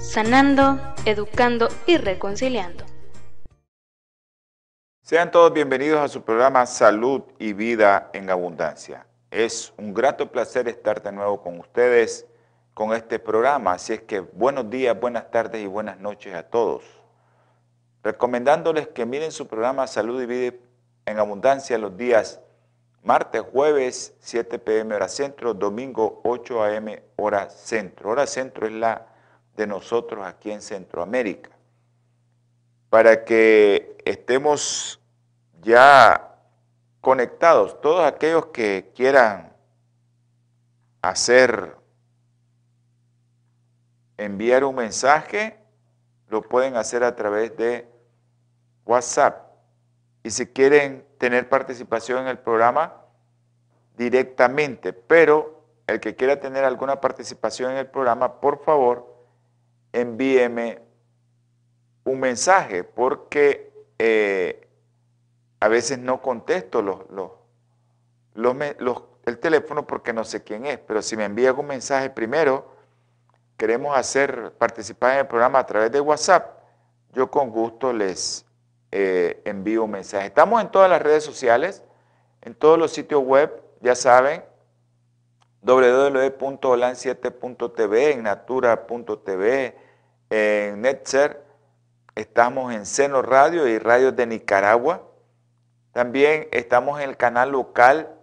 sanando, educando y reconciliando. Sean todos bienvenidos a su programa Salud y Vida en Abundancia. Es un grato placer estar de nuevo con ustedes con este programa, así es que buenos días, buenas tardes y buenas noches a todos. Recomendándoles que miren su programa Salud y Vida en Abundancia los días martes, jueves, 7 pm hora centro, domingo 8 am hora centro. Hora centro es la de nosotros aquí en Centroamérica. Para que estemos ya conectados, todos aquellos que quieran hacer, enviar un mensaje, lo pueden hacer a través de WhatsApp. Y si quieren tener participación en el programa, directamente, pero el que quiera tener alguna participación en el programa, por favor, envíeme un mensaje, porque eh, a veces no contesto los, los, el teléfono porque no sé quién es, pero si me envía un mensaje primero, queremos hacer participar en el programa a través de WhatsApp, yo con gusto les eh, envío un mensaje. Estamos en todas las redes sociales, en todos los sitios web, ya saben, www.holan7.tv, en natura.tv, en Netzer, estamos en Seno Radio y Radios de Nicaragua. También estamos en el canal local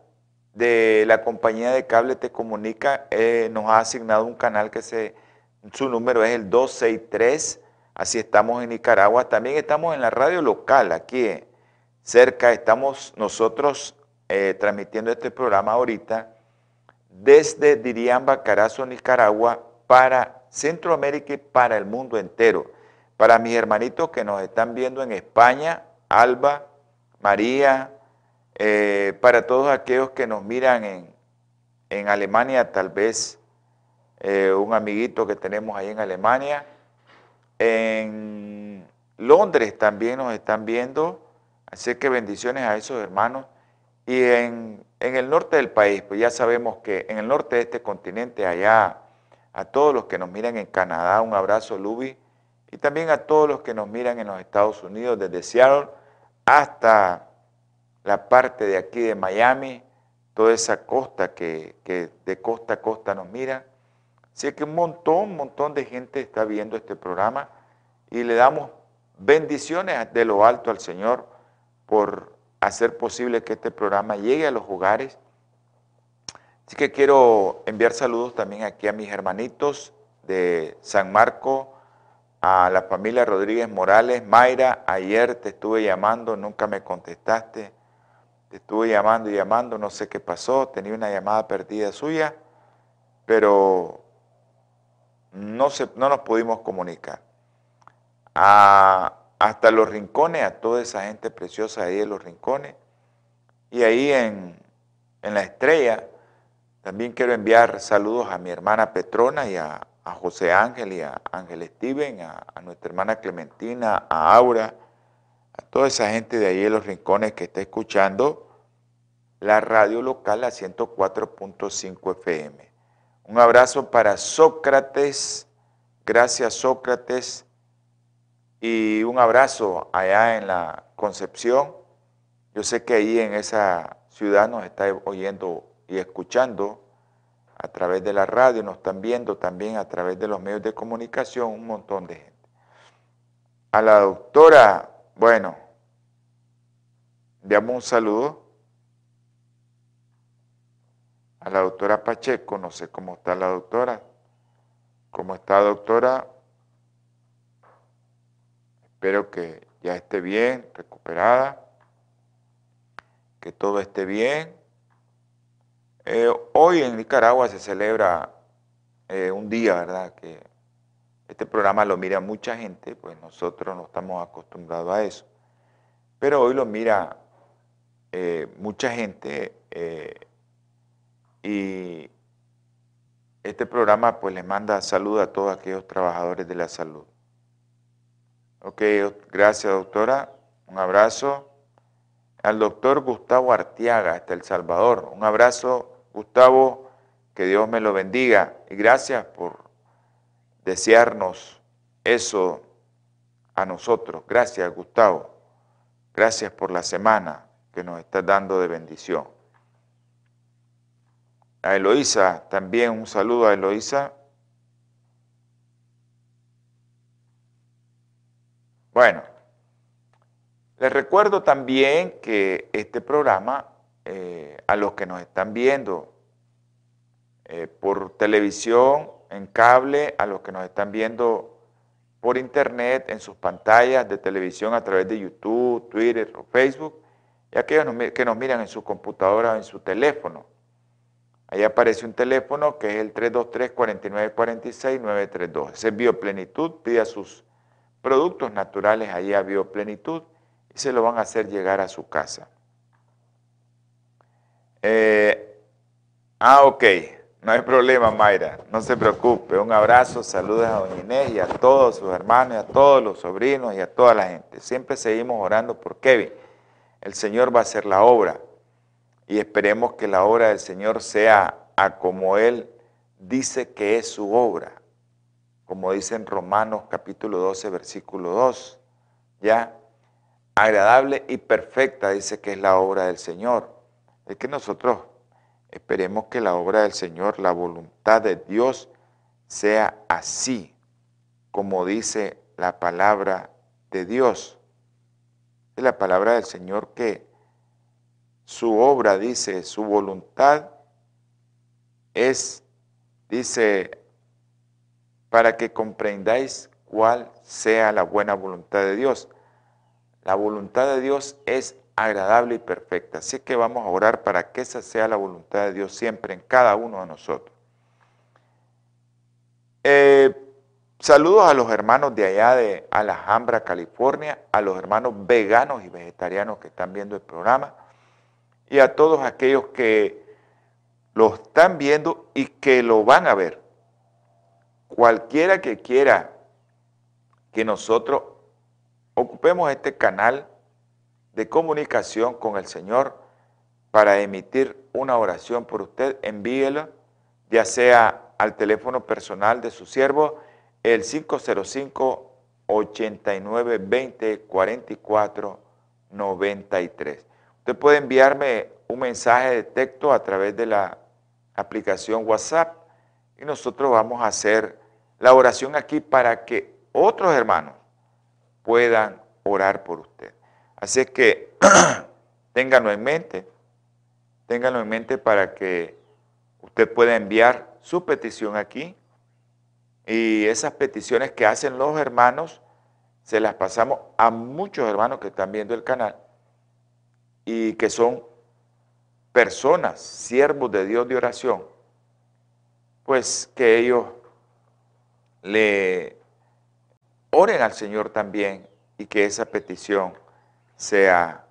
de la compañía de cable Te Comunica, eh, nos ha asignado un canal que se, su número es el 263, así estamos en Nicaragua. También estamos en la radio local, aquí cerca, estamos nosotros eh, transmitiendo este programa ahorita desde Diriamba, Carazo, Nicaragua, para Centroamérica y para el mundo entero. Para mis hermanitos que nos están viendo en España, Alba, María, eh, para todos aquellos que nos miran en, en Alemania, tal vez eh, un amiguito que tenemos ahí en Alemania. En Londres también nos están viendo, así que bendiciones a esos hermanos. Y en, el norte del país, pues ya sabemos que en el norte de este continente, allá, a todos los que nos miran en Canadá, un abrazo, Luby, y también a todos los que nos miran en los Estados Unidos, desde Seattle hasta la parte de aquí de Miami, toda esa costa que, que de costa a costa nos mira. Así que un montón, un montón de gente está viendo este programa y le damos bendiciones de lo alto al Señor por hacer posible que este programa llegue a los hogares. Así que quiero enviar saludos también aquí a mis hermanitos de San Marco, a la familia Rodríguez Morales. Mayra, ayer te estuve llamando, nunca me contestaste. Te estuve llamando y llamando, no sé qué pasó, tenía una llamada perdida suya, pero no, se, no nos pudimos comunicar. A hasta los rincones, a toda esa gente preciosa ahí en los rincones. Y ahí en, la estrella, también quiero enviar saludos a mi hermana Petrona y a, José Ángel y a Ángel Steven, a, nuestra hermana Clementina, a Aura, a toda esa gente de ahí en los rincones que está escuchando la radio local a 104.5 FM. Un abrazo para Sócrates, gracias Sócrates y un abrazo allá en la Concepción. Yo sé que ahí en esa ciudad nos está oyendo y escuchando a través de la radio, nos están viendo también a través de los medios de comunicación un montón de gente. A la doctora, bueno, enviamos un saludo. A la doctora Pacheco, no sé cómo está la doctora. ¿Cómo está doctora? Espero que ya esté bien, recuperada, que todo esté bien. Eh, hoy en Nicaragua se celebra eh, un día, ¿verdad? Que Este programa lo mira mucha gente, pues nosotros no estamos acostumbrados a eso. Pero hoy lo mira eh, mucha gente y este programa pues le manda salud a todos aquellos trabajadores de la salud. Ok, gracias doctora, un abrazo. Al doctor Gustavo Artiaga, hasta El Salvador, un abrazo Gustavo, que Dios me lo bendiga y gracias por desearnos eso a nosotros. Gracias Gustavo, gracias por la semana que nos está dando de bendición. A Eloísa, también un saludo a Eloísa. Bueno, les recuerdo también que este programa, eh, a los que nos están viendo eh, por televisión, en cable, a los que nos están viendo por internet, en sus pantallas de televisión a través de YouTube, Twitter o Facebook, y aquellos que nos miran en su computadora o en su teléfono. Ahí aparece un teléfono que es el 323-4946-932. Ese es Bioplenitud, pide a sus productos naturales ahí a Bioplenitud y se lo van a hacer llegar a su casa. Eh, ah, ok, no hay problema, Mayra, no se preocupe. Un abrazo, saludos a Doña Inés y a todos sus hermanos, y a todos los sobrinos y a toda la gente. Siempre seguimos orando por Kevin el Señor va a hacer la obra y esperemos que la obra del Señor sea a como Él dice que es su obra, como dice en Romanos capítulo 12, versículo 2, ¿ya? Agradable y perfecta dice que es la obra del Señor. Es que nosotros esperemos que la obra del Señor, la voluntad de Dios, sea así, como dice la palabra de Dios de la palabra del Señor que su obra, dice, su voluntad es, dice, para que comprendáis cuál sea la buena voluntad de Dios. La voluntad de Dios es agradable y perfecta. Así que vamos a orar para que esa sea la voluntad de Dios siempre en cada uno de nosotros. Eh, Saludos a los hermanos de allá de Alhambra, California, a los hermanos veganos y vegetarianos que están viendo el programa y a todos aquellos que lo están viendo y que lo van a ver. Cualquiera que quiera que nosotros ocupemos este canal de comunicación con el Señor para emitir una oración por usted, envíela ya sea al teléfono personal de su siervo, el 505 89 20 44 93. Usted puede enviarme un mensaje de texto a través de la aplicación WhatsApp y nosotros vamos a hacer la oración aquí para que otros hermanos puedan orar por usted. Así es que ténganlo en mente, ténganlo en mente para que usted pueda enviar su petición aquí. Y esas peticiones que hacen los hermanos, se las pasamos a muchos hermanos que están viendo el canal y que son personas, siervos de Dios de oración, pues que ellos le oren al Señor también y que esa petición sea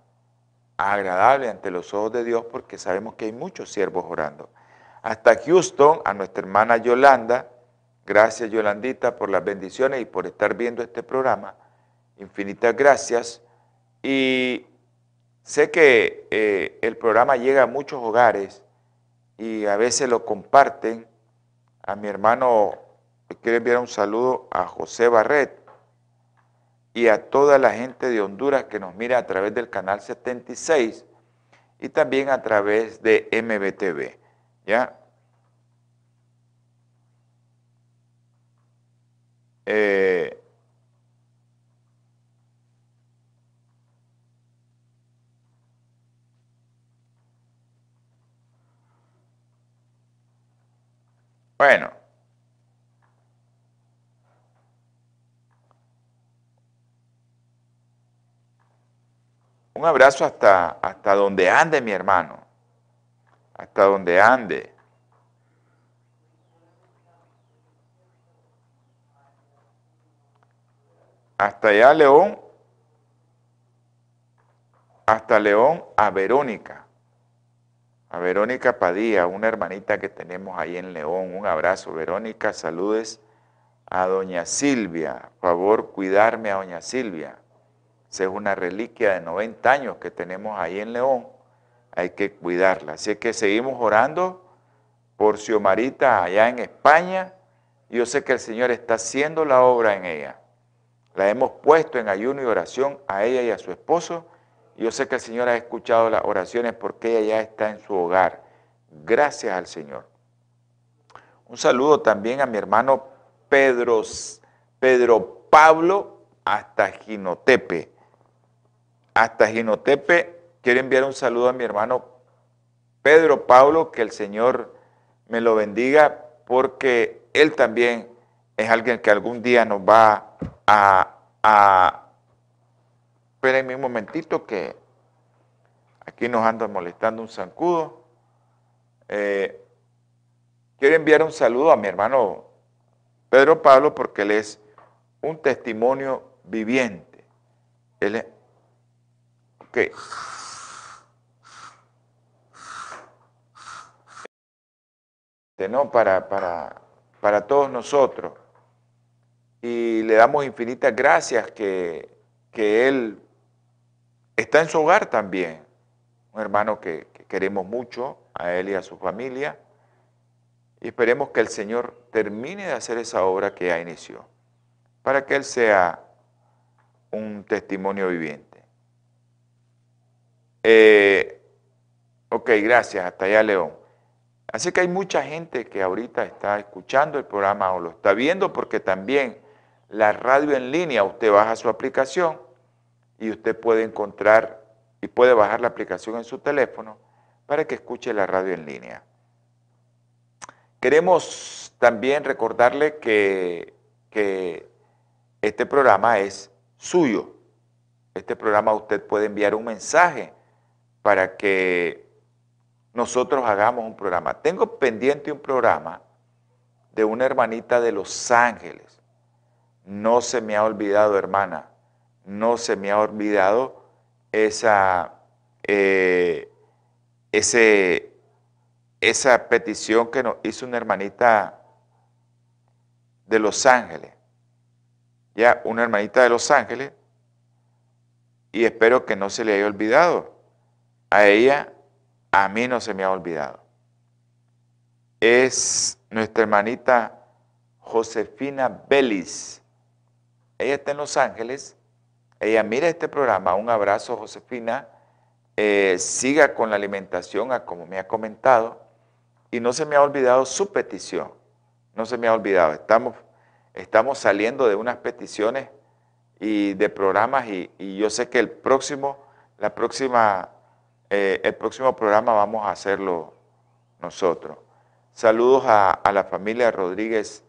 agradable ante los ojos de Dios porque sabemos que hay muchos siervos orando. Hasta Houston, a nuestra hermana Yolanda, Gracias Yolandita por las bendiciones y por estar viendo este programa. Infinitas gracias. Y sé que eh, el programa llega a muchos hogares y a veces lo comparten. A mi hermano le quiero enviar un saludo a José Barret y a toda la gente de Honduras que nos mira a través del canal 76 y también a través de MBTV. ¿Ya? Eh, bueno. Un abrazo hasta, hasta donde ande mi hermano, hasta donde ande. hasta allá León, hasta León a Verónica, a Verónica Padilla, una hermanita que tenemos ahí en León. Un abrazo, Verónica, saludes a doña Silvia, favor cuidarme a doña Silvia. Es una reliquia de 90 años que tenemos ahí en León, hay que cuidarla. Así que seguimos orando por Xiomarita allá en España. Yo sé que el Señor está haciendo la obra en ella. La hemos puesto en ayuno y oración a ella y a su esposo. Yo sé que el Señor ha escuchado las oraciones porque ella ya está en su hogar. Gracias al Señor. Un saludo también a mi hermano Pedro, Pedro Pablo hasta Ginotepe. Hasta Ginotepe quiero enviar un saludo a mi hermano Pedro Pablo, que el Señor me lo bendiga porque él también es alguien que algún día nos va a... a espérenme un momentito que aquí nos anda molestando un zancudo. Eh, quiero enviar un saludo a mi hermano Pedro Pablo porque él es un testimonio viviente. Él es, ok. ¿no? Para, para, para todos nosotros. Y le damos infinitas gracias que, que Él está en su hogar también. Un hermano que, que queremos mucho, a Él y a su familia. Y esperemos que el Señor termine de hacer esa obra que ya inició, para que Él sea un testimonio viviente. Eh, ok, gracias. Hasta allá, León. Así que hay mucha gente que ahorita está escuchando el programa o lo está viendo porque también la radio en línea, usted baja su aplicación y usted puede encontrar y puede bajar la aplicación en su teléfono para que escuche la radio en línea. Queremos también recordarle que, que este programa es suyo. Este programa usted puede enviar un mensaje para que nosotros hagamos un programa. Tengo pendiente un programa de una hermanita de Los Ángeles. No se me ha olvidado, hermana, no se me ha olvidado esa, eh, esa petición que nos hizo una hermanita de Los Ángeles. Ya, una hermanita de Los Ángeles. Y espero que no se le haya olvidado. A ella a mí no se me ha olvidado. Es nuestra hermanita Josefina Belis. Ella está en Los Ángeles. Ella mira este programa. Un abrazo, Josefina. Eh, siga con la alimentación, como me ha comentado. Y no se me ha olvidado su petición. No se me ha olvidado. Estamos, estamos saliendo de unas peticiones y de programas y, y yo sé que el próximo, la próxima eh, el próximo programa vamos a hacerlo nosotros. Saludos a, la familia Rodríguez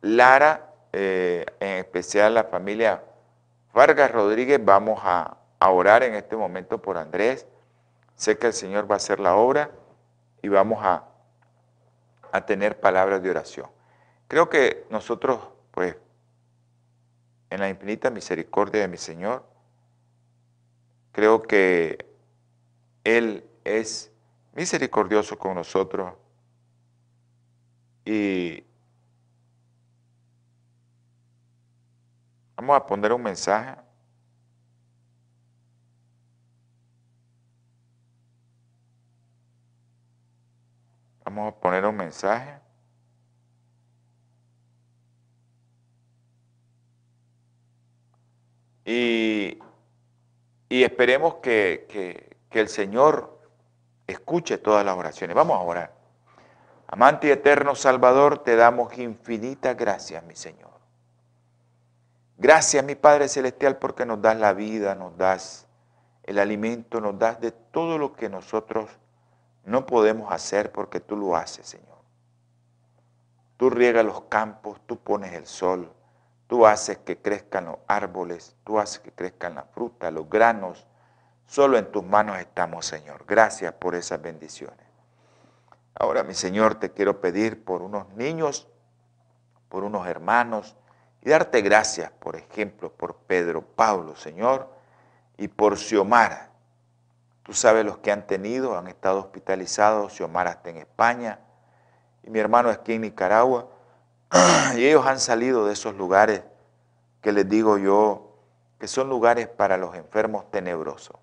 Lara, eh, en especial la familia Vargas Rodríguez. Vamos a, orar en este momento por Andrés. Sé que el Señor va a hacer la obra y vamos a, a tener palabras de oración. Creo que nosotros, pues, en la infinita misericordia de mi Señor, creo que él es misericordioso con nosotros y vamos a poner un mensaje. Vamos a poner un mensaje. Y, y esperemos que, que que el Señor escuche todas las oraciones. Vamos a orar. Amante y eterno Salvador, te damos infinitas gracias, mi Señor. Gracias, mi Padre Celestial, porque nos das la vida, nos das el alimento, nos das de todo lo que nosotros no podemos hacer porque tú lo haces, Señor. Tú riegas los campos, tú pones el sol, tú haces que crezcan los árboles, tú haces que crezcan la fruta, los granos, Solo en tus manos estamos, Señor. Gracias por esas bendiciones. Ahora, mi Señor, te quiero pedir por unos niños, por unos hermanos Y darte gracias, por ejemplo, por Pedro Pablo, Señor, y por Xiomara. Tú sabes los que han tenido, han estado hospitalizados, Xiomara está en España, y mi hermano aquí en Nicaragua, y ellos han salido de esos lugares que les digo yo, que son lugares para los enfermos tenebrosos.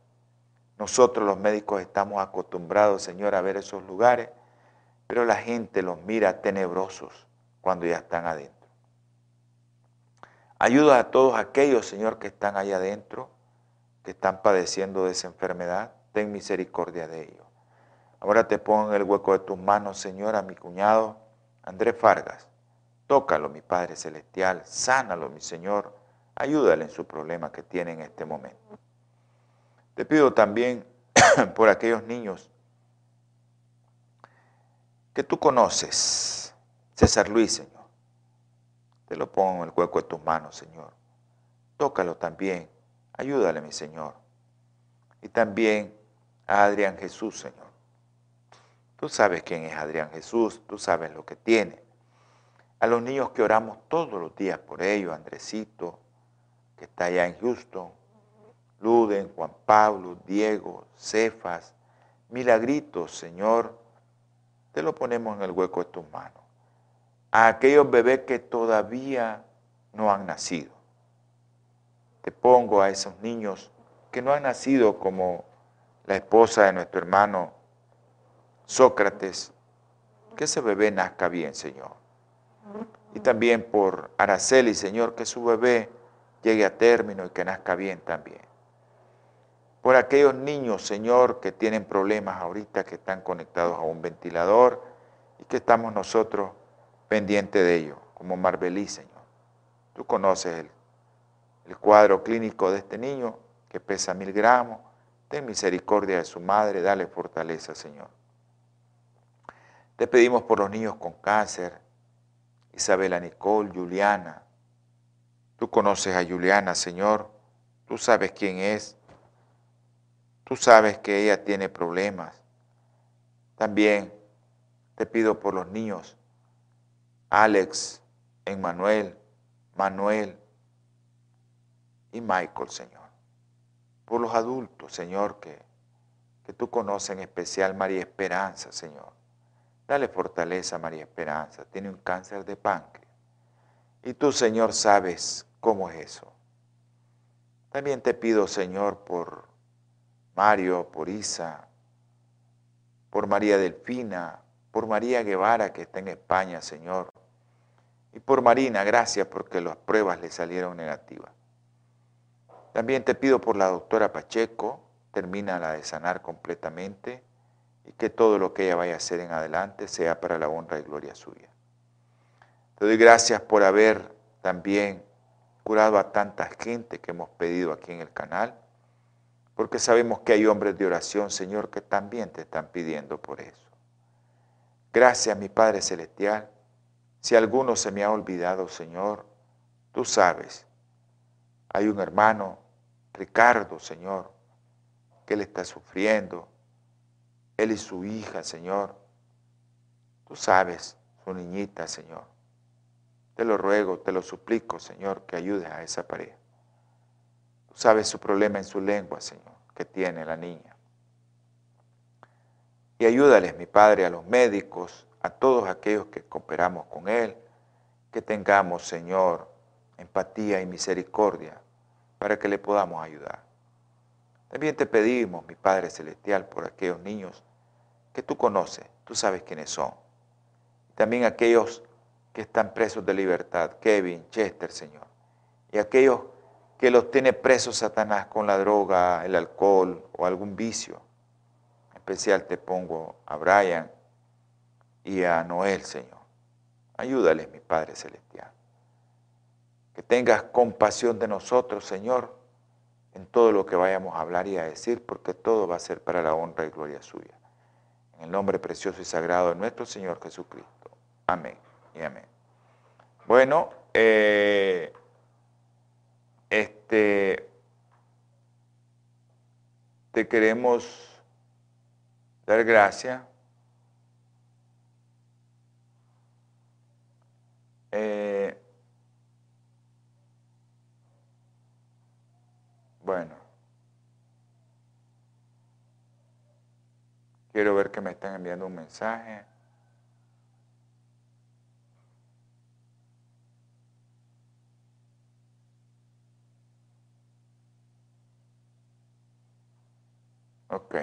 Nosotros los médicos estamos acostumbrados, Señor, a ver esos lugares, pero la gente los mira tenebrosos cuando ya están adentro. Ayuda a todos aquellos, Señor, que están allá adentro, que están padeciendo de esa enfermedad. Ten misericordia de ellos. Ahora te pongo en el hueco de tus manos, Señor, a mi cuñado Andrés Fargas. Tócalo, mi Padre Celestial. Sánalo, mi Señor. Ayúdale en su problema que tiene en este momento. Te pido también por aquellos niños que tú conoces, César Luis, Señor. Te lo pongo en el hueco de tus manos, Señor. Tócalo también. Ayúdale, mi Señor. Y también a Adrián Jesús, Señor. Tú sabes quién es Adrián Jesús, tú sabes lo que tiene. A los niños que oramos todos los días por ellos, Andresito, que está allá en Houston, Luden, Juan Pablo, Diego, Cefas, Milagritos, Señor, te lo ponemos en el hueco de tus manos. A aquellos bebés que todavía no han nacido. Te pongo a esos niños que no han nacido como la esposa de nuestro hermano Sócrates, que ese bebé nazca bien, Señor. Y también por Araceli, Señor, que su bebé llegue a término y que nazca bien también por aquellos niños, Señor, que tienen problemas ahorita, que están conectados a un ventilador y que estamos nosotros pendientes de ellos, como Marbelí, Señor. Tú conoces el, el cuadro clínico de este niño que pesa mil gramos. Ten misericordia de su madre, dale fortaleza, Señor. Te pedimos por los niños con cáncer, Isabela Nicole, Juliana. Tú conoces a Juliana, Señor. Tú sabes quién es. Tú sabes que ella tiene problemas. También te pido por los niños, Alex, Emmanuel, Manuel y Michael, Señor. Por los adultos, Señor, que, que tú conoces en especial María Esperanza, Señor. Dale fortaleza a María Esperanza. Tiene un cáncer de páncreas. Y tú, Señor, sabes cómo es eso. También te pido, Señor, por Mario, por Isa, por María Delfina, por María Guevara que está en España, Señor. Y por Marina, gracias porque las pruebas le salieron negativas. También te pido por la doctora Pacheco, termina la de sanar completamente y que todo lo que ella vaya a hacer en adelante sea para la honra y gloria suya. Te doy gracias por haber también curado a tanta gente que hemos pedido aquí en el canal porque sabemos que hay hombres de oración, Señor, que también te están pidiendo por eso. Gracias, mi Padre Celestial. Si alguno se me ha olvidado, Señor, tú sabes. Hay un hermano, Ricardo, Señor, que él está sufriendo. Él y su hija, Señor. Tú sabes, su niñita, Señor. Te lo ruego, te lo suplico, Señor, que ayudes a esa pareja sabes su problema en su lengua, Señor, que tiene la niña. Y ayúdales, mi Padre, a los médicos, a todos aquellos que cooperamos con Él, que tengamos, Señor, empatía y misericordia para que le podamos ayudar. También te pedimos, mi Padre Celestial, por aquellos niños que tú conoces, tú sabes quiénes son. También aquellos que están presos de libertad, Kevin, Chester, Señor. Y aquellos que los tiene presos Satanás con la droga, el alcohol o algún vicio. En especial te pongo a Brian y a Noel, Señor. Ayúdales, mi Padre Celestial. Que tengas compasión de nosotros, Señor, en todo lo que vayamos a hablar y a decir, porque todo va a ser para la honra y gloria suya. En el nombre precioso y sagrado de nuestro Señor Jesucristo. Amén y amén. Bueno, eh, este, te queremos dar gracias. Eh, bueno, quiero ver que me están enviando un mensaje. Ok.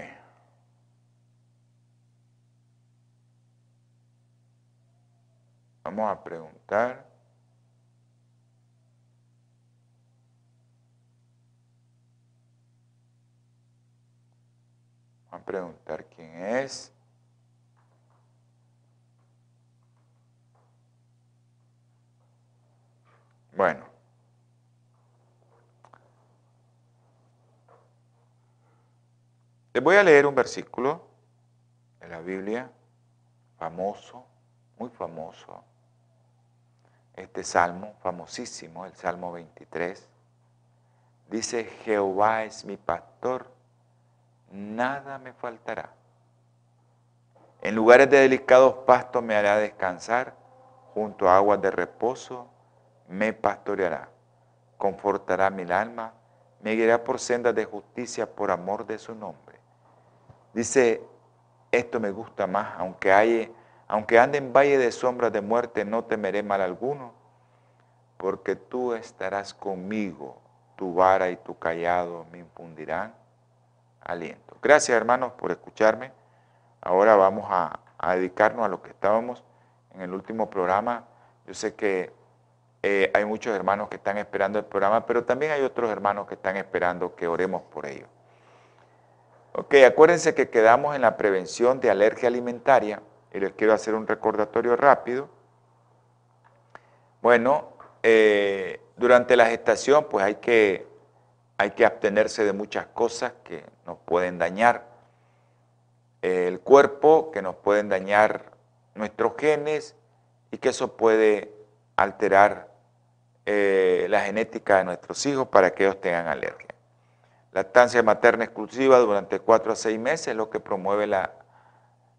Vamos a preguntar. Vamos a preguntar quién es. Bueno. Les voy a leer un versículo de la Biblia, famoso, muy famoso. Este salmo, famosísimo, el Salmo 23, dice, Jehová es mi pastor, nada me faltará. En lugares de delicados pastos me hará descansar, junto a aguas de reposo me pastoreará, confortará mi alma, me guiará por sendas de justicia por amor de su nombre. Dice, esto me gusta más, aunque, hay, aunque ande en valle de sombras de muerte, no temeré mal alguno, porque tú estarás conmigo, tu vara y tu callado me infundirán aliento. Gracias hermanos por escucharme. Ahora vamos a, a dedicarnos a lo que estábamos en el último programa. Yo sé que eh, hay muchos hermanos que están esperando el programa, pero también hay otros hermanos que están esperando que oremos por ellos. Ok, acuérdense que quedamos en la prevención de alergia alimentaria y les quiero hacer un recordatorio rápido. Bueno, eh, durante la gestación pues hay que, hay que abstenerse de muchas cosas que nos pueden dañar el cuerpo, que nos pueden dañar nuestros genes y que eso puede alterar eh, la genética de nuestros hijos para que ellos tengan alergia. Lactancia materna exclusiva durante 4 a 6 meses es lo que promueve la,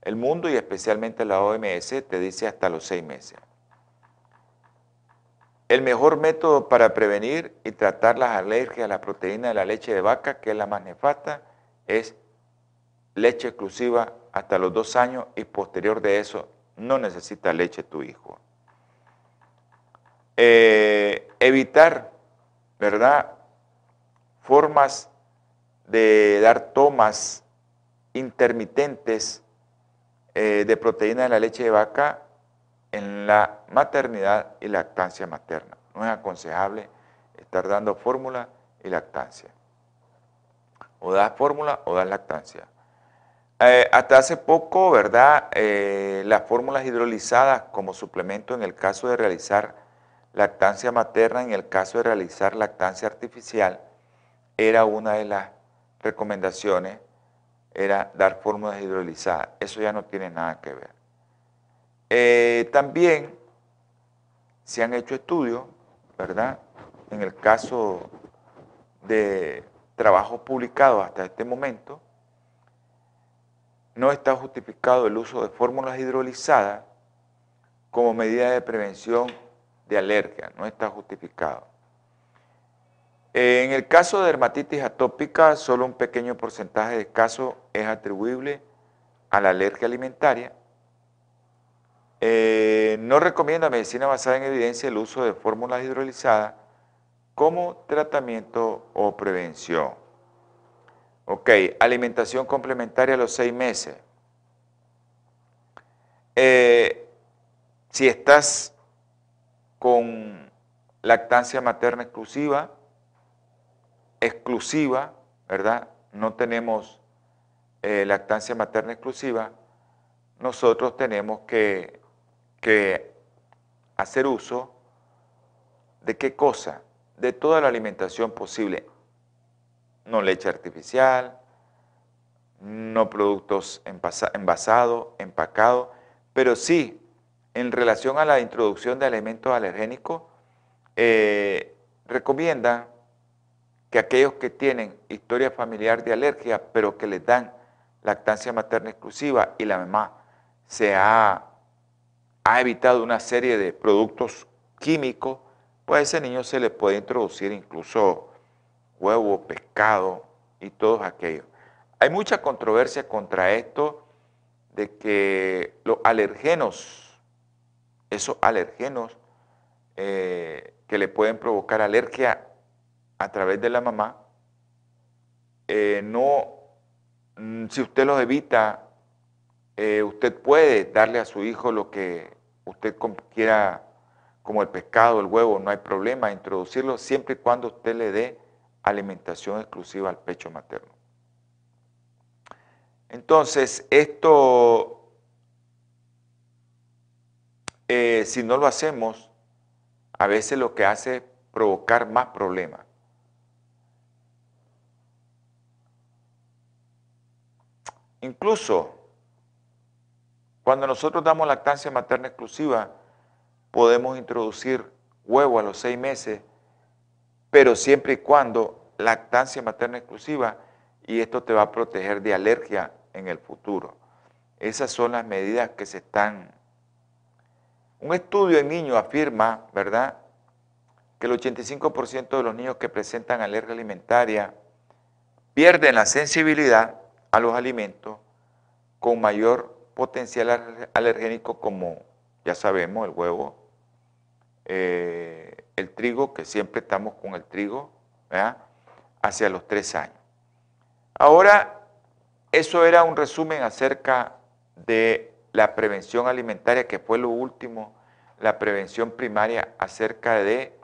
el mundo y especialmente la OMS, te dice hasta los 6 meses. El mejor método para prevenir y tratar las alergias a la proteína de la leche de vaca, que es la más nefasta, es leche exclusiva hasta los 2 años y posterior de eso no necesita leche tu hijo. Eh, evitar, ¿verdad? Formas de dar tomas intermitentes eh, de proteína de la leche de vaca en la maternidad y lactancia materna. No es aconsejable estar dando fórmula y lactancia. O das fórmula o das lactancia. Eh, hasta hace poco, ¿verdad? Eh, las fórmulas hidrolizadas como suplemento en el caso de realizar lactancia materna, en el caso de realizar lactancia artificial, era una de las recomendaciones era dar fórmulas hidrolizadas. Eso ya no tiene nada que ver. Eh, también se han hecho estudios, ¿verdad? En el caso de trabajos publicados hasta este momento, no está justificado el uso de fórmulas hidrolizadas como medida de prevención de alergia, no está justificado. En el caso de dermatitis atópica, solo un pequeño porcentaje de casos es atribuible a la alergia alimentaria. Eh, no recomienda medicina basada en evidencia el uso de fórmulas hidrolizadas como tratamiento o prevención. Ok, alimentación complementaria a los seis meses. Eh, si estás con lactancia materna exclusiva, exclusiva, ¿verdad? No tenemos eh, lactancia materna exclusiva, nosotros tenemos que, hacer uso de qué cosa? De toda la alimentación posible. No leche artificial, no productos envasados, empacados, pero sí, en relación a la introducción de alimentos alergénicos, eh, recomienda que aquellos que tienen historia familiar de alergia, pero que les dan lactancia materna exclusiva y la mamá se ha, ha evitado una serie de productos químicos, pues a ese niño se le puede introducir incluso huevo, pescado y todos aquellos. Hay mucha controversia contra esto de que los alergenos, esos alergenos eh, que le pueden provocar alergia a través de la mamá, eh, no, mm, si usted los evita, eh, usted puede darle a su hijo lo que usted quiera, como el pescado, el huevo, no hay problema, introducirlo siempre y cuando usted le dé alimentación exclusiva al pecho materno. Entonces, esto, eh, si no lo hacemos, a veces lo que hace es provocar más problemas. Incluso cuando nosotros damos lactancia materna exclusiva, podemos introducir huevo a los seis meses, pero siempre y cuando lactancia materna exclusiva, y esto te va a proteger de alergia en el futuro. Esas son las medidas que se están... Un estudio en niños afirma, ¿verdad?, que el 85% de los niños que presentan alergia alimentaria pierden la sensibilidad a los alimentos con mayor potencial alergénico como ya sabemos, el huevo, eh, el trigo, que siempre estamos con el trigo, hacia los tres años. Ahora, eso era un resumen acerca de la prevención alimentaria, que fue lo último, la prevención primaria acerca de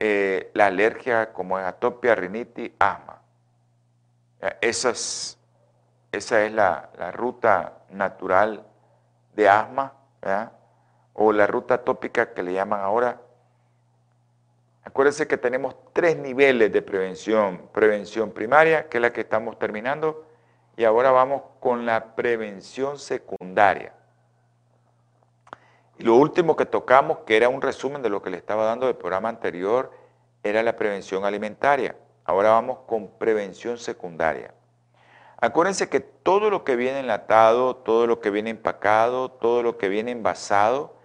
eh, la alergia como atopia, rinitis, asma. Esa es esa es la, ruta natural de asma, o la ruta tópica que le llaman ahora. Acuérdense que tenemos tres niveles de prevención. Prevención primaria, que es la que estamos terminando, y ahora vamos con la prevención secundaria. Y lo último que tocamos, que era un resumen de lo que le estaba dando del programa anterior, era la prevención alimentaria. Ahora vamos con prevención secundaria. Acuérdense que todo lo que viene enlatado, todo lo que viene empacado, todo lo que viene envasado,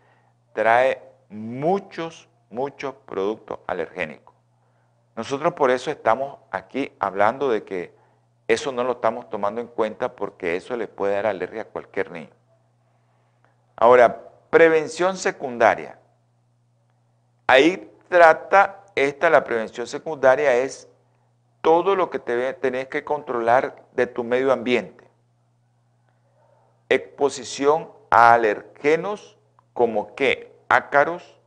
trae muchos, muchos productos alergénicos. Nosotros por eso estamos aquí hablando de que eso no lo estamos tomando en cuenta porque eso le puede dar alergia a cualquier niño. Ahora, prevención secundaria. Ahí trata, esta la prevención secundaria es todo lo que te, tenés que controlar de tu medio ambiente. Exposición a alergenos como que ácaros,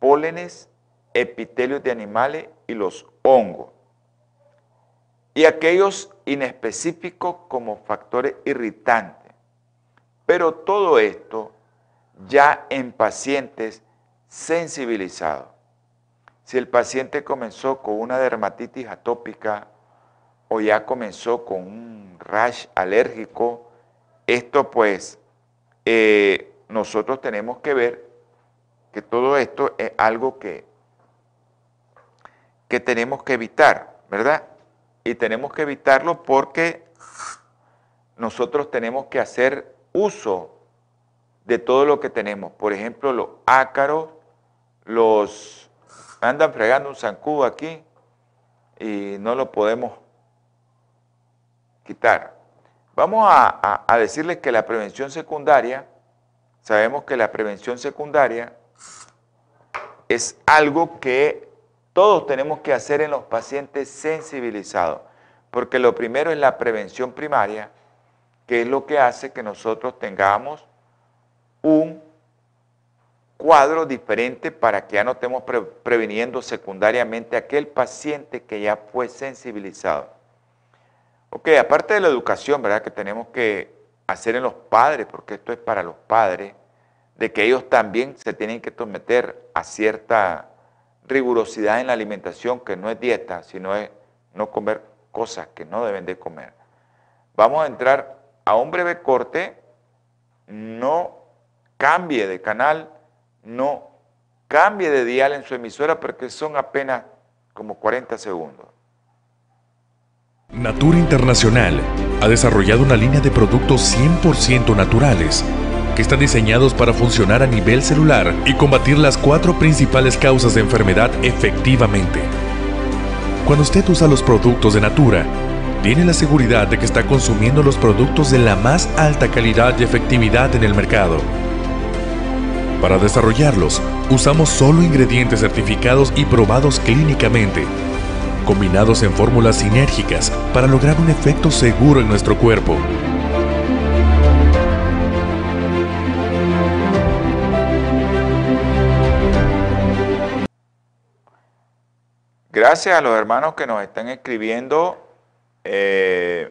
pólenes, epitelios de animales y los hongos. Y aquellos inespecíficos como factores irritantes. Pero todo esto ya en pacientes sensibilizados. Si el paciente comenzó con una dermatitis atópica o ya comenzó con un rash alérgico, esto pues eh, nosotros tenemos que ver que todo esto es algo que, que tenemos que evitar, ¿verdad? Y tenemos que evitarlo porque nosotros tenemos que hacer uso de todo lo que tenemos. Por ejemplo, los ácaros, los andan fregando un zancudo aquí y no lo podemos quitar. Vamos a, decirles que la prevención secundaria, sabemos que la prevención secundaria es algo que todos tenemos que hacer en los pacientes sensibilizados, porque lo primero es la prevención primaria, que es lo que hace que nosotros tengamos un cuadro diferente para que ya no estemos previniendo secundariamente a aquel paciente que ya fue sensibilizado. Ok, aparte de la educación, ¿verdad? Que tenemos que hacer en los padres, porque esto es para los padres, de que ellos también se tienen que someter a cierta rigurosidad en la alimentación, que no es dieta, sino es no comer cosas que no deben de comer. Vamos a entrar a un breve corte, no cambie de canal, no cambie de dial en su emisora porque son apenas como 40 segundos. Natura Internacional ha desarrollado una línea de productos 100% naturales que están diseñados para funcionar a nivel celular y combatir las cuatro principales causas de enfermedad efectivamente. Cuando usted usa los productos de Natura, tiene la seguridad de que está consumiendo los productos de la más alta calidad y efectividad en el mercado. Para desarrollarlos, usamos solo ingredientes certificados y probados clínicamente, combinados en fórmulas sinérgicas para lograr un efecto seguro en nuestro cuerpo. Gracias a los hermanos que nos están escribiendo. Eh,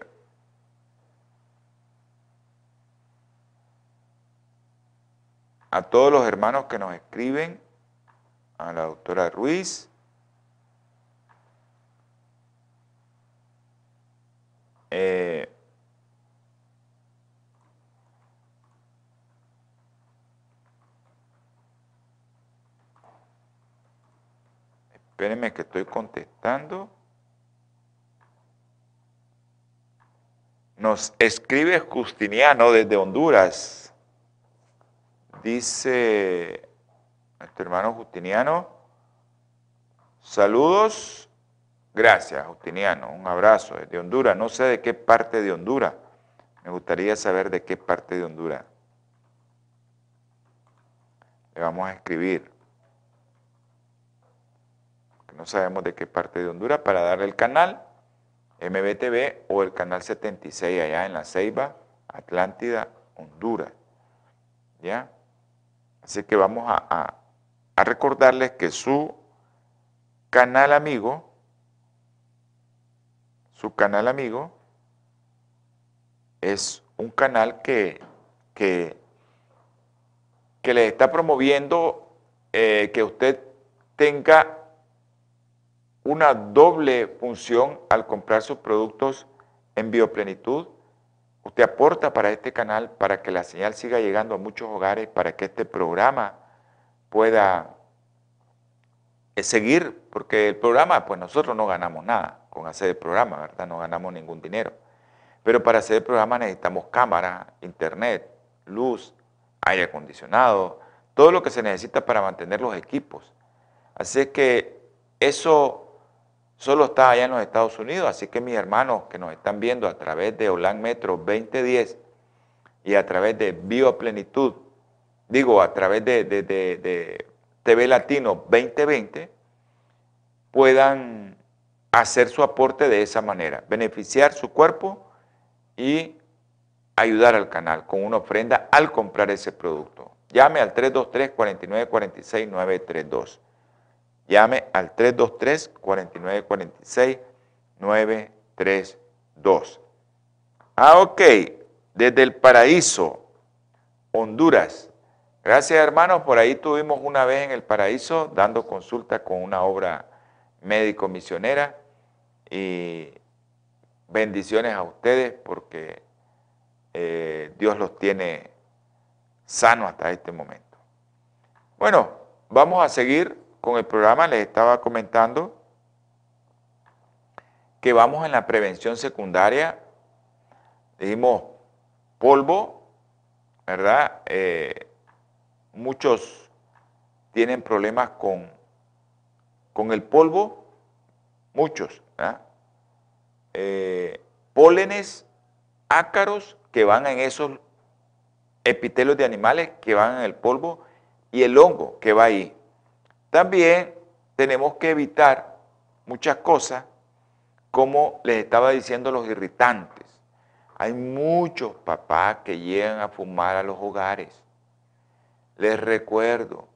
a todos los hermanos que nos escriben, a la doctora Ruiz, eh, Espérenme que estoy contestando. Nos escribe Justiniano desde Honduras. Dice nuestro hermano Justiniano, saludos, gracias Justiniano, un abrazo desde Honduras. No sé de qué parte de Honduras, me gustaría saber de qué parte de Honduras. Le vamos a escribir no sabemos de qué parte de Honduras, para darle el canal MBTV o el canal 76 allá en la Ceiba, Atlántida, Honduras. ¿Ya? Así que vamos a, recordarles que su canal amigo, su canal amigo, es un canal que, que, que le está promoviendo eh, que usted tenga una doble función al comprar sus productos en Bioplenitud. Usted aporta para este canal para que la señal siga llegando a muchos hogares, para que este programa pueda eh, seguir, porque el programa, pues nosotros no ganamos nada con hacer el programa, ¿verdad? No ganamos ningún dinero. Pero para hacer el programa necesitamos cámara, internet, luz, aire acondicionado, todo lo que se necesita para mantener los equipos. Así que eso solo está allá en los Estados Unidos, así que mis hermanos que nos están viendo a través de Olan Metro 2010 y a través de Bioplenitud, digo, a través de, TV Latino 2020, puedan hacer su aporte de esa manera, beneficiar su cuerpo y ayudar al canal con una ofrenda al comprar ese producto. Llame al 323 4946 932 Llame al 323-4946-932. Ah, ok. Desde el paraíso, Honduras. Gracias, hermanos. Por ahí tuvimos una vez en el paraíso dando consulta con una obra médico-misionera. Y bendiciones a ustedes porque eh, Dios los tiene sanos hasta este momento. Bueno, vamos a seguir con el programa les estaba comentando que vamos en la prevención secundaria, dijimos polvo, ¿verdad? Eh, muchos tienen problemas con, con el polvo, muchos, ¿verdad? Eh, pólenes, ácaros que van en esos epitelios de animales que van en el polvo y el hongo que va ahí. También tenemos que evitar muchas cosas, como les estaba diciendo los irritantes. Hay muchos papás que llegan a fumar a los hogares. Les recuerdo,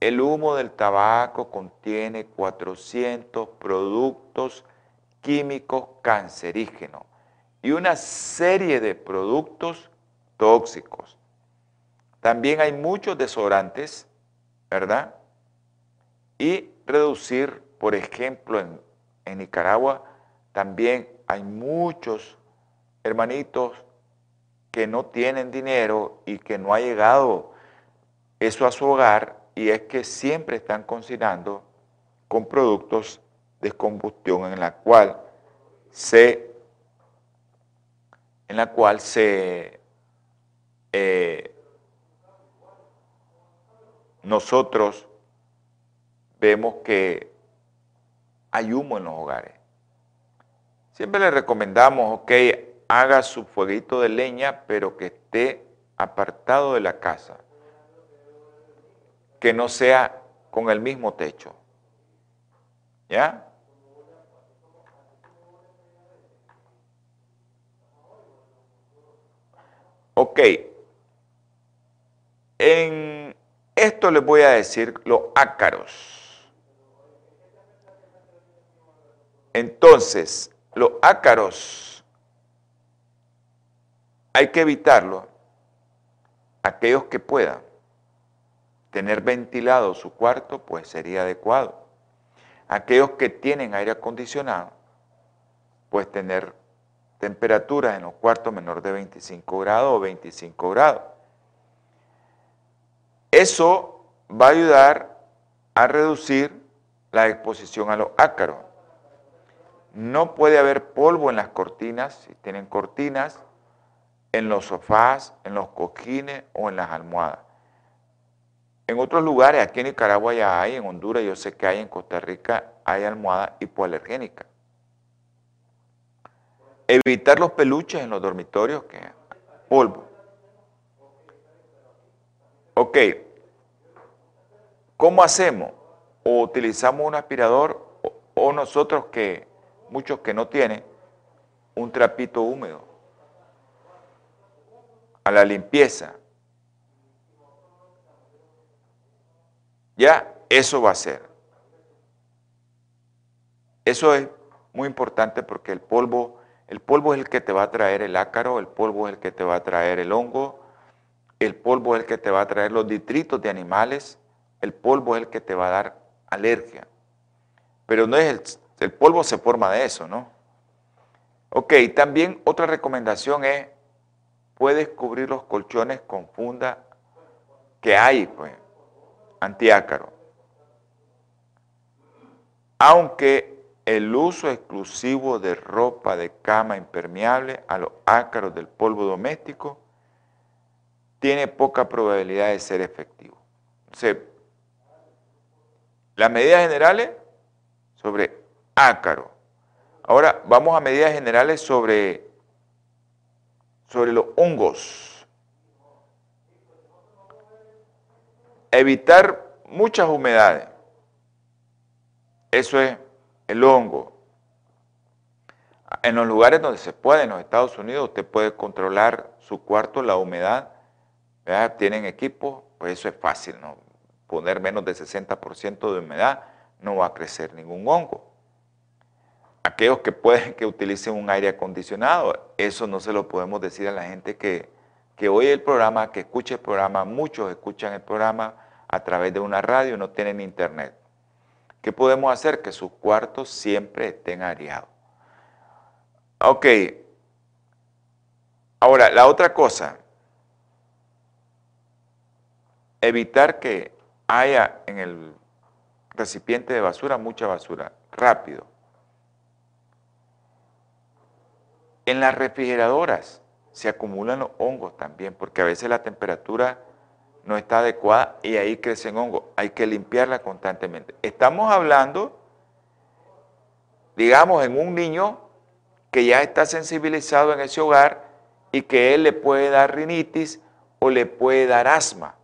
el humo del tabaco contiene 400 productos químicos cancerígenos y una serie de productos tóxicos. También hay muchos desodorantes, ¿verdad? Y reducir, por ejemplo, en, Nicaragua también hay muchos hermanitos que no tienen dinero y que no ha llegado eso a su hogar y es que siempre están cocinando con productos de combustión en la cual se en la cual se eh, nosotros vemos que hay humo en los hogares. Siempre le recomendamos, ok, haga su fueguito de leña, pero que esté apartado de la casa. Que no sea con el mismo techo. ¿Ya? Ok. En esto les voy a decir los ácaros. Entonces, los ácaros hay que evitarlo. Aquellos que puedan tener ventilado su cuarto, pues sería adecuado. Aquellos que tienen aire acondicionado, pues tener temperaturas en los cuartos menor de 25 grados o 25 grados. Eso va a ayudar a reducir la exposición a los ácaros. No puede haber polvo en las cortinas, si tienen cortinas, en los sofás, en los cojines o en las almohadas. En otros lugares, aquí en Nicaragua ya hay, en Honduras yo sé que hay, en Costa Rica hay almohadas hipoalergénicas. Evitar los peluches en los dormitorios, que polvo. Ok, ¿cómo hacemos? O utilizamos un aspirador o, nosotros que, muchos que no tienen, un trapito húmedo a la limpieza. Ya, eso va a ser. Eso es muy importante porque el polvo el polvo es el que te va a traer el ácaro, el polvo es el que te va a traer el hongo, el polvo es el que te va a traer los detritos de animales, el polvo es el que te va a dar alergia. Pero no es el, el polvo se forma de eso, ¿no? Ok, también otra recomendación es, puedes cubrir los colchones con funda que hay, pues, antiácaro. Aunque el uso exclusivo de ropa de cama impermeable a los ácaros del polvo doméstico tiene poca probabilidad de ser efectivo. las medidas generales sobre ácaro. Ahora vamos a medidas generales sobre, sobre los hongos. Evitar muchas humedades. Eso es el hongo. En los lugares donde se puede, en los Estados Unidos, usted puede controlar su cuarto, la humedad. Tienen equipo, pues eso es fácil. Poner menos de 60% de humedad, no va a crecer ningún hongo. Aquellos que pueden que utilicen un aire acondicionado, eso no se lo podemos decir a la gente que, oye el programa, que escuche el programa. Muchos escuchan el programa a través de una radio, no tienen internet. ¿Qué podemos hacer? Que sus cuartos siempre estén aireados. Ok. Ahora, la otra cosa, evitar que haya en el recipiente de basura mucha basura, rápido. En las refrigeradoras se acumulan los hongos también, porque a veces la temperatura no está adecuada y ahí crecen hongos. Hay que limpiarla constantemente. Estamos hablando, digamos, en un niño que ya está sensibilizado en ese hogar y que él le puede dar rinitis o le puede dar asma.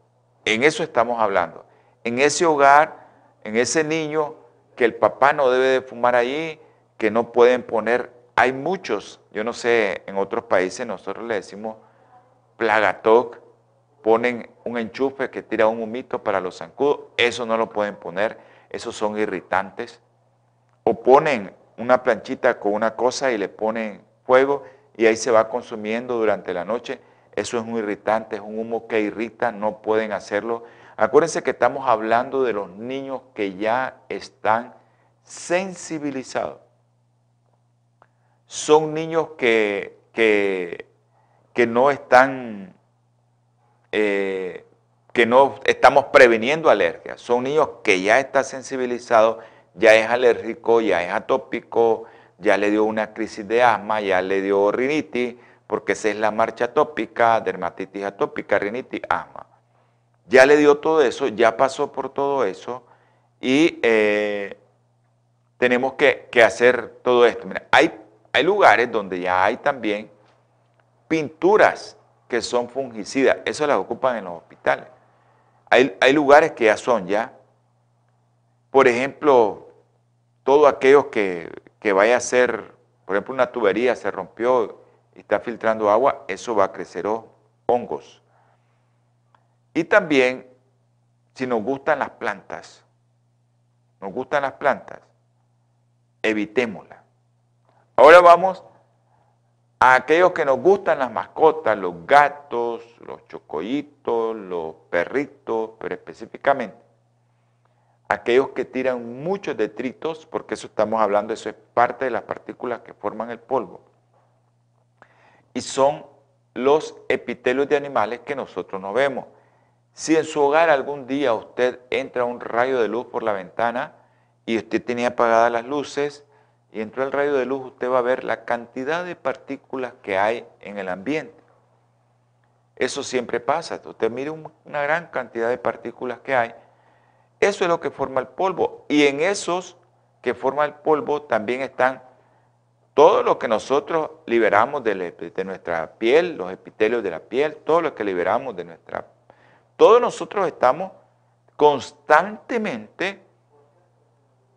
En eso estamos hablando. En ese hogar, en ese niño que el papá no debe de fumar allí, que no pueden poner, hay muchos, yo no sé, en otros países nosotros le decimos plagatoc, ponen un enchufe que tira un humito para los zancudos, eso no lo pueden poner, esos son irritantes. O ponen una planchita con una cosa y le ponen fuego y ahí se va consumiendo durante la noche, eso es un irritante, es un humo que irrita, no pueden hacerlo. Acuérdense que estamos hablando de los niños que ya están sensibilizados. Son niños que, que, que no están eh, que no estamos previniendo alergias. Son niños que ya está sensibilizado, ya es alérgico, ya es atópico, ya le dio una crisis de asma, ya le dio rinitis, porque esa es la marcha atópica, dermatitis atópica, rinitis, asma. Ya le dio todo eso, ya pasó por todo eso y eh, tenemos que, hacer todo esto. hay hay lugares donde ya hay también pinturas que son fungicidas. Eso las ocupan en los hospitales. Hay, lugares que ya son ya. Por ejemplo, todo aquellos que, que vaya a ser, por ejemplo, una tubería se rompió y está filtrando agua, eso va a crecer hongos. Y también, si nos gustan las plantas, nos gustan las plantas, evitémoslas. Ahora vamos a aquellos que nos gustan las mascotas, los gatos, los chocollitos, los perritos, pero específicamente aquellos que tiran muchos detritos, porque eso estamos hablando, eso es parte de las partículas que forman el polvo, y son los epitelios de animales que nosotros no vemos. Si en su hogar algún día usted entra un rayo de luz por la ventana y usted tenía apagadas las luces y entró el rayo de luz, usted va a ver la cantidad de partículas que hay en el ambiente. Eso siempre pasa. Usted mire una gran cantidad de partículas que hay. Eso es lo que forma el polvo. Y en esos que forma el polvo también están todo lo que nosotros liberamos de, nuestra piel, los epitelios de la piel, todo lo que liberamos de nuestra... Todos nosotros estamos constantemente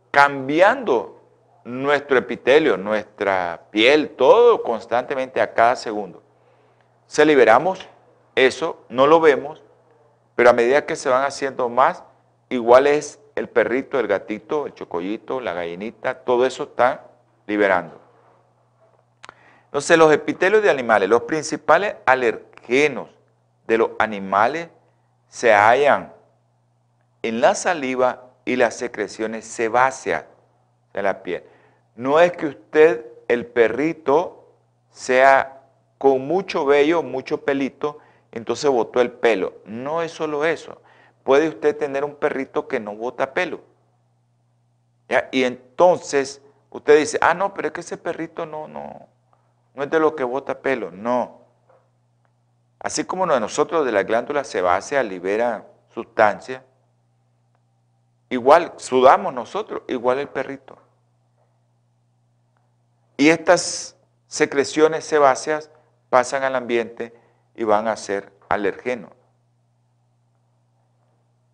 cambiando nuestro epitelio, nuestra piel, todo constantemente a cada segundo. Se liberamos eso, no lo vemos, pero a medida que se van haciendo más, igual es el perrito, el gatito, el chocollito, la gallinita, todo eso está liberando. Entonces los epitelios de animales, los principales alergenos de los animales se hallan en la saliva y las secreciones sebáceas de la piel. No es que usted, el perrito, sea con mucho vello, mucho pelito, entonces botó el pelo. No es solo eso. Puede usted tener un perrito que no bota pelo. Y entonces usted dice, ah, no, pero es que ese perrito no, no, no es de lo que bota pelo. No. Así como nosotros de la glándula sebácea libera sustancia, igual sudamos nosotros, igual el perrito. Y estas secreciones sebáceas pasan al ambiente y van a ser alergenos.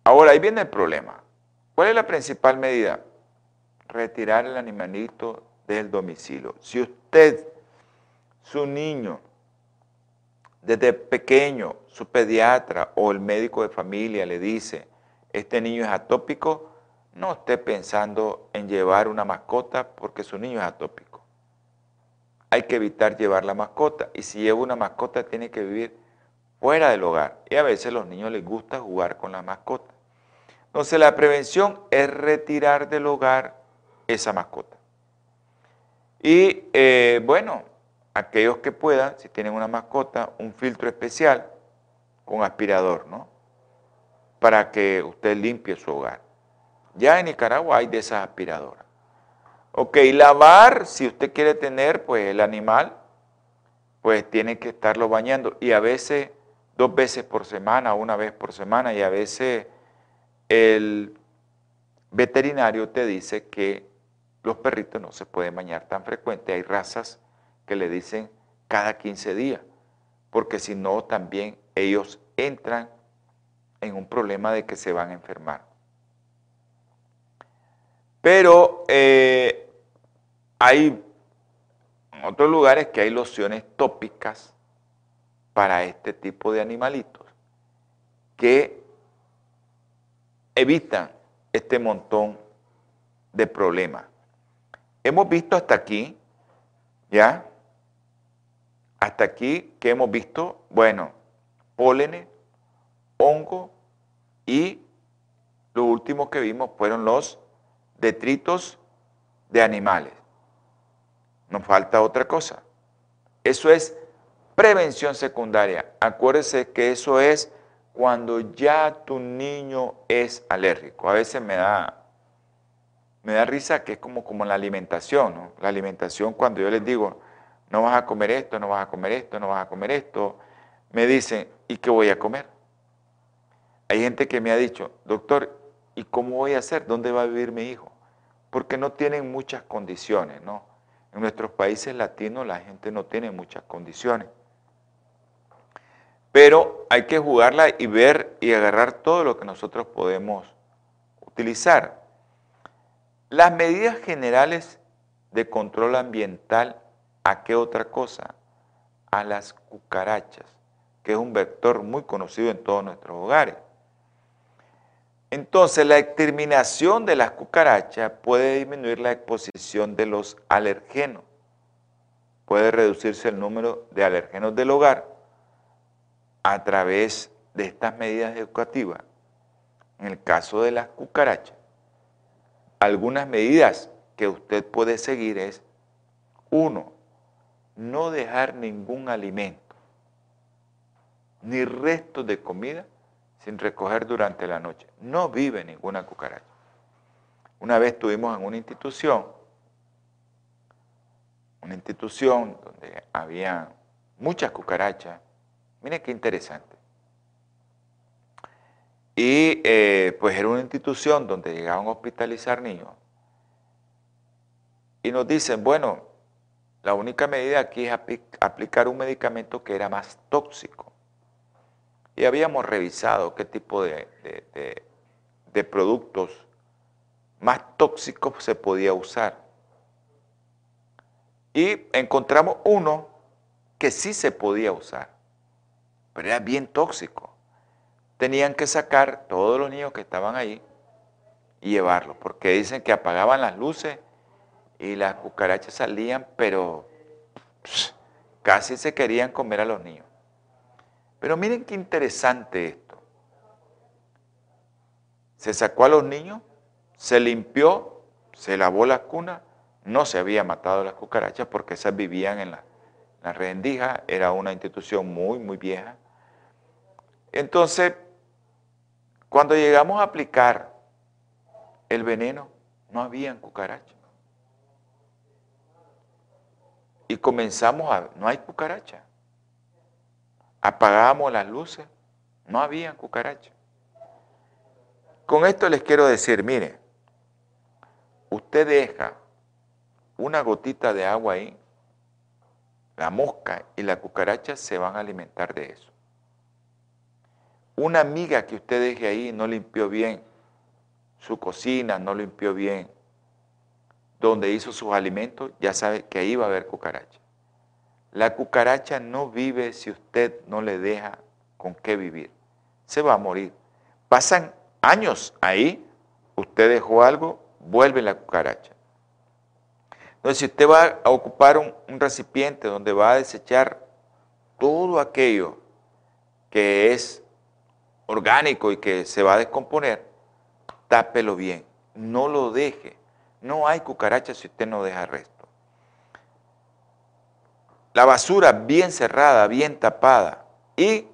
Ahora, ahí viene el problema. ¿Cuál es la principal medida? Retirar el animalito del domicilio. Si usted, su niño, desde pequeño, su pediatra o el médico de familia le dice, este niño es atópico, no esté pensando en llevar una mascota porque su niño es atópico hay que evitar llevar la mascota. Y si lleva una mascota, tiene que vivir fuera del hogar. Y a veces los niños les gusta jugar con la mascota. Entonces la prevención es retirar del hogar esa mascota. Y eh, bueno, aquellos que puedan, si tienen una mascota, un filtro especial con aspirador, ¿no? Para que usted limpie su hogar. Ya en Nicaragua hay de esas aspiradoras. Ok, lavar, si usted quiere tener pues el animal, pues tiene que estarlo bañando. Y a veces dos veces por semana, una vez por semana, y a veces el veterinario te dice que los perritos no se pueden bañar tan frecuente. Hay razas que le dicen cada 15 días, porque si no también ellos entran en un problema de que se van a enfermar. Pero eh, hay otros lugares que hay lociones tópicas para este tipo de animalitos que evitan este montón de problemas. Hemos visto hasta aquí, ¿ya? Hasta aquí que hemos visto, bueno, pólenes, hongo y lo último que vimos fueron los detritos de animales. Nos falta otra cosa. Eso es prevención secundaria. Acuérdese que eso es cuando ya tu niño es alérgico. A veces me da, me da risa que es como, como la alimentación. ¿no? La alimentación cuando yo les digo, no vas a comer esto, no vas a comer esto, no vas a comer esto, me dicen, ¿y qué voy a comer? Hay gente que me ha dicho, doctor, ¿y cómo voy a hacer? ¿Dónde va a vivir mi hijo? Porque no tienen muchas condiciones, ¿no? En nuestros países latinos la gente no tiene muchas condiciones. Pero hay que jugarla y ver y agarrar todo lo que nosotros podemos utilizar. Las medidas generales de control ambiental, ¿a qué otra cosa? A las cucarachas, que es un vector muy conocido en todos nuestros hogares. Entonces, la exterminación de las cucarachas puede disminuir la exposición de los alergenos. Puede reducirse el número de alergenos del hogar a través de estas medidas educativas. En el caso de las cucarachas, algunas medidas que usted puede seguir es, uno, no dejar ningún alimento, ni restos de comida sin recoger durante la noche. No vive ninguna cucaracha. Una vez estuvimos en una institución, una institución donde había muchas cucarachas. Miren qué interesante. Y eh, pues era una institución donde llegaban a hospitalizar niños. Y nos dicen, bueno, la única medida aquí es aplicar un medicamento que era más tóxico. Y habíamos revisado qué tipo de, de productos más tóxicos se podía usar. Y encontramos uno que sí se podía usar, pero era bien tóxico. Tenían que sacar todos los niños que estaban ahí y llevarlos, porque dicen que apagaban las luces y las cucarachas salían, pero casi se querían comer a los niños. Pero miren qué interesante esto. Se sacó a los niños, se limpió, se lavó la cuna, no se había matado las cucarachas porque esas vivían en la, la rendija, era una institución muy, muy vieja. Entonces, cuando llegamos a aplicar el veneno, no habían cucarachas. Y comenzamos a, no hay cucaracha. Apagábamos las luces, no había cucarachas. Con esto les quiero decir, mire, usted deja una gotita de agua ahí, la mosca y la cucaracha se van a alimentar de eso. Una amiga que usted deje ahí no limpió bien su cocina, no limpió bien donde hizo sus alimentos, ya sabe que ahí va a haber cucaracha. La cucaracha no vive si usted no le deja con qué vivir. Se va a morir. Pasan años ahí, usted dejó algo, vuelve la cucaracha. Entonces, si usted va a ocupar un, recipiente donde va a desechar todo aquello que es orgánico y que se va a descomponer, tápelo bien, no lo deje. No hay cucaracha si usted no deja resto la basura bien cerrada, bien tapada, y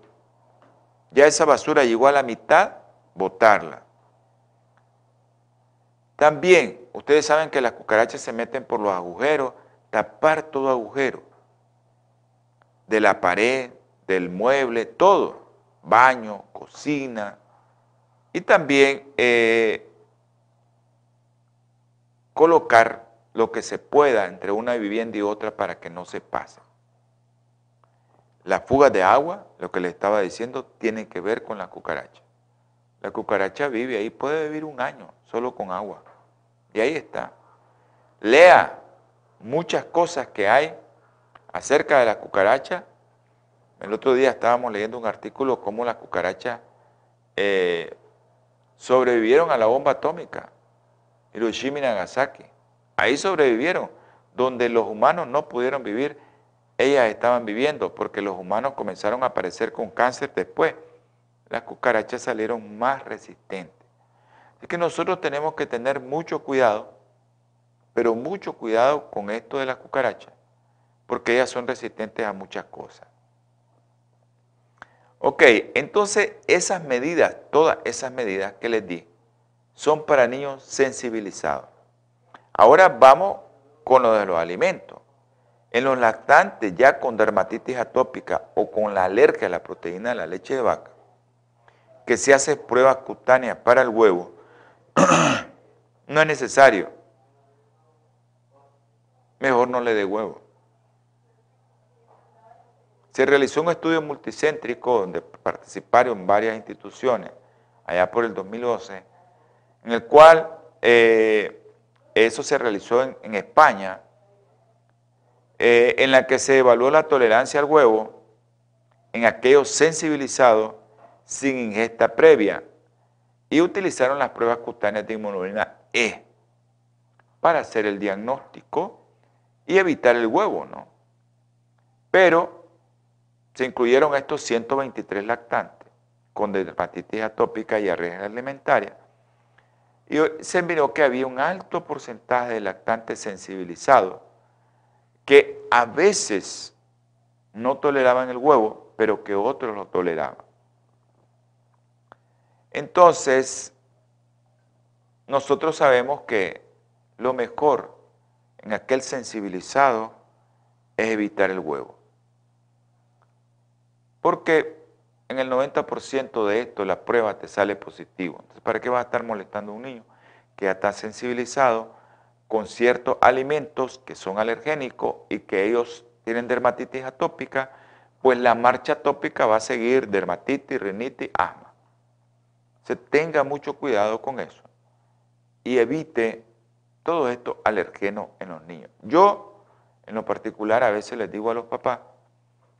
ya esa basura llegó a la mitad, botarla. También, ustedes saben que las cucarachas se meten por los agujeros, tapar todo agujero, de la pared, del mueble, todo, baño, cocina, y también eh, colocar lo que se pueda entre una vivienda y otra para que no se pase. La fuga de agua, lo que le estaba diciendo, tiene que ver con la cucaracha. La cucaracha vive ahí, puede vivir un año solo con agua. Y ahí está. Lea muchas cosas que hay acerca de la cucaracha. El otro día estábamos leyendo un artículo cómo las cucarachas eh, sobrevivieron a la bomba atómica, Hiroshima y Nagasaki. Ahí sobrevivieron, donde los humanos no pudieron vivir ellas estaban viviendo, porque los humanos comenzaron a aparecer con cáncer después. Las cucarachas salieron más resistentes. Es que nosotros tenemos que tener mucho cuidado, pero mucho cuidado con esto de las cucarachas, porque ellas son resistentes a muchas cosas. Ok, entonces esas medidas, todas esas medidas que les di, son para niños sensibilizados. Ahora vamos con lo de los alimentos. En los lactantes ya con dermatitis atópica o con la alergia a la proteína de la leche de vaca, que se hace prueba cutánea para el huevo, no es necesario mejor no le dé huevo. Se realizó un estudio multicéntrico donde participaron varias instituciones allá por el 2012, en el cual eh, eso se realizó en, España, eh, en la que se evaluó la tolerancia al huevo en aquellos sensibilizados sin ingesta previa y utilizaron las pruebas cutáneas de inmunoglobulina E para hacer el diagnóstico y evitar el huevo, ¿no? Pero se incluyeron estos 123 lactantes con dermatitis atópica y arregia alimentaria. Y se miró que había un alto porcentaje de lactantes sensibilizados que a veces no toleraban el huevo, pero que otros lo toleraban. Entonces, nosotros sabemos que lo mejor en aquel sensibilizado es evitar el huevo. Porque en el 90% de esto la prueba te sale positivo. Entonces, ¿para qué vas a estar molestando a un niño que ya está sensibilizado con ciertos alimentos que son alergénicos y que ellos tienen dermatitis atópica? Pues la marcha atópica va a seguir dermatitis, rinitis, asma. Se tenga mucho cuidado con eso y evite todo esto alergeno en los niños. Yo, en lo particular, a veces les digo a los papás,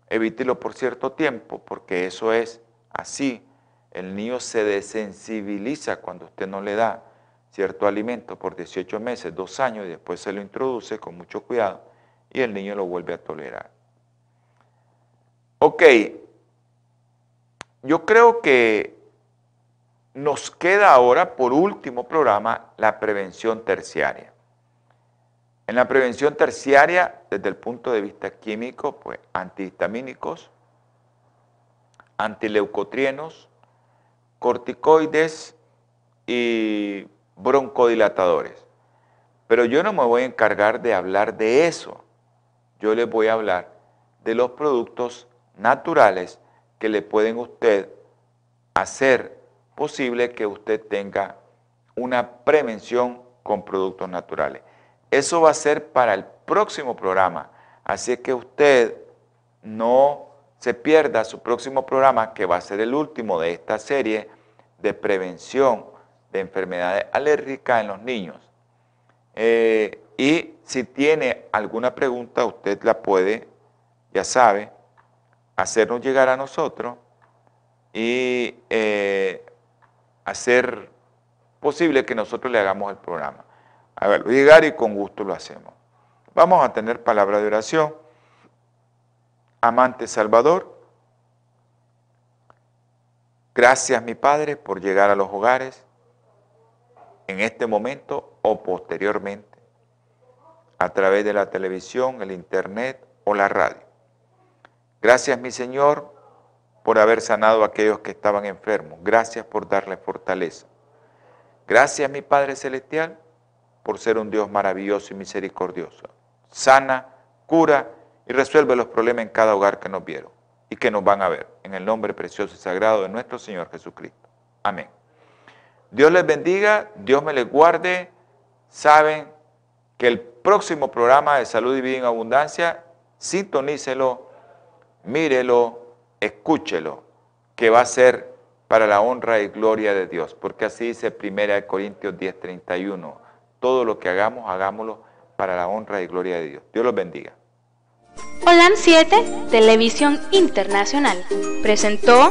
evítelo por cierto tiempo, porque eso es así. El niño se desensibiliza cuando usted no le da cierto alimento por 18 meses, dos años, y después se lo introduce con mucho cuidado y el niño lo vuelve a tolerar. Ok, yo creo que nos queda ahora, por último programa, la prevención terciaria. En la prevención terciaria, desde el punto de vista químico, pues antihistamínicos, antileucotrienos, corticoides y broncodilatadores. Pero yo no me voy a encargar de hablar de eso. Yo les voy a hablar de los productos naturales que le pueden usted hacer posible que usted tenga una prevención con productos naturales. Eso va a ser para el próximo programa. Así que usted no se pierda su próximo programa, que va a ser el último de esta serie de prevención de enfermedades alérgicas en los niños. Eh, y si tiene alguna pregunta, usted la puede, ya sabe, hacernos llegar a nosotros y eh, hacer posible que nosotros le hagamos el programa a verlo llegar y con gusto lo hacemos. Vamos a tener palabra de oración. Amante Salvador, gracias mi Padre por llegar a los hogares en este momento o posteriormente a través de la televisión, el internet o la radio. Gracias mi Señor por haber sanado a aquellos que estaban enfermos. Gracias por darle fortaleza. Gracias mi Padre Celestial por ser un Dios maravilloso y misericordioso. Sana, cura y resuelve los problemas en cada hogar que nos vieron y que nos van a ver. En el nombre precioso y sagrado de nuestro Señor Jesucristo. Amén. Dios les bendiga, Dios me les guarde. Saben que el próximo programa de Salud y Vida en Abundancia, sintonícelo, mírelo, escúchelo, que va a ser para la honra y gloria de Dios, porque así dice 1 Corintios 10:31 todo lo que hagamos, hagámoslo para la honra y gloria de Dios. Dios los bendiga. Holan 7, Televisión Internacional, presentó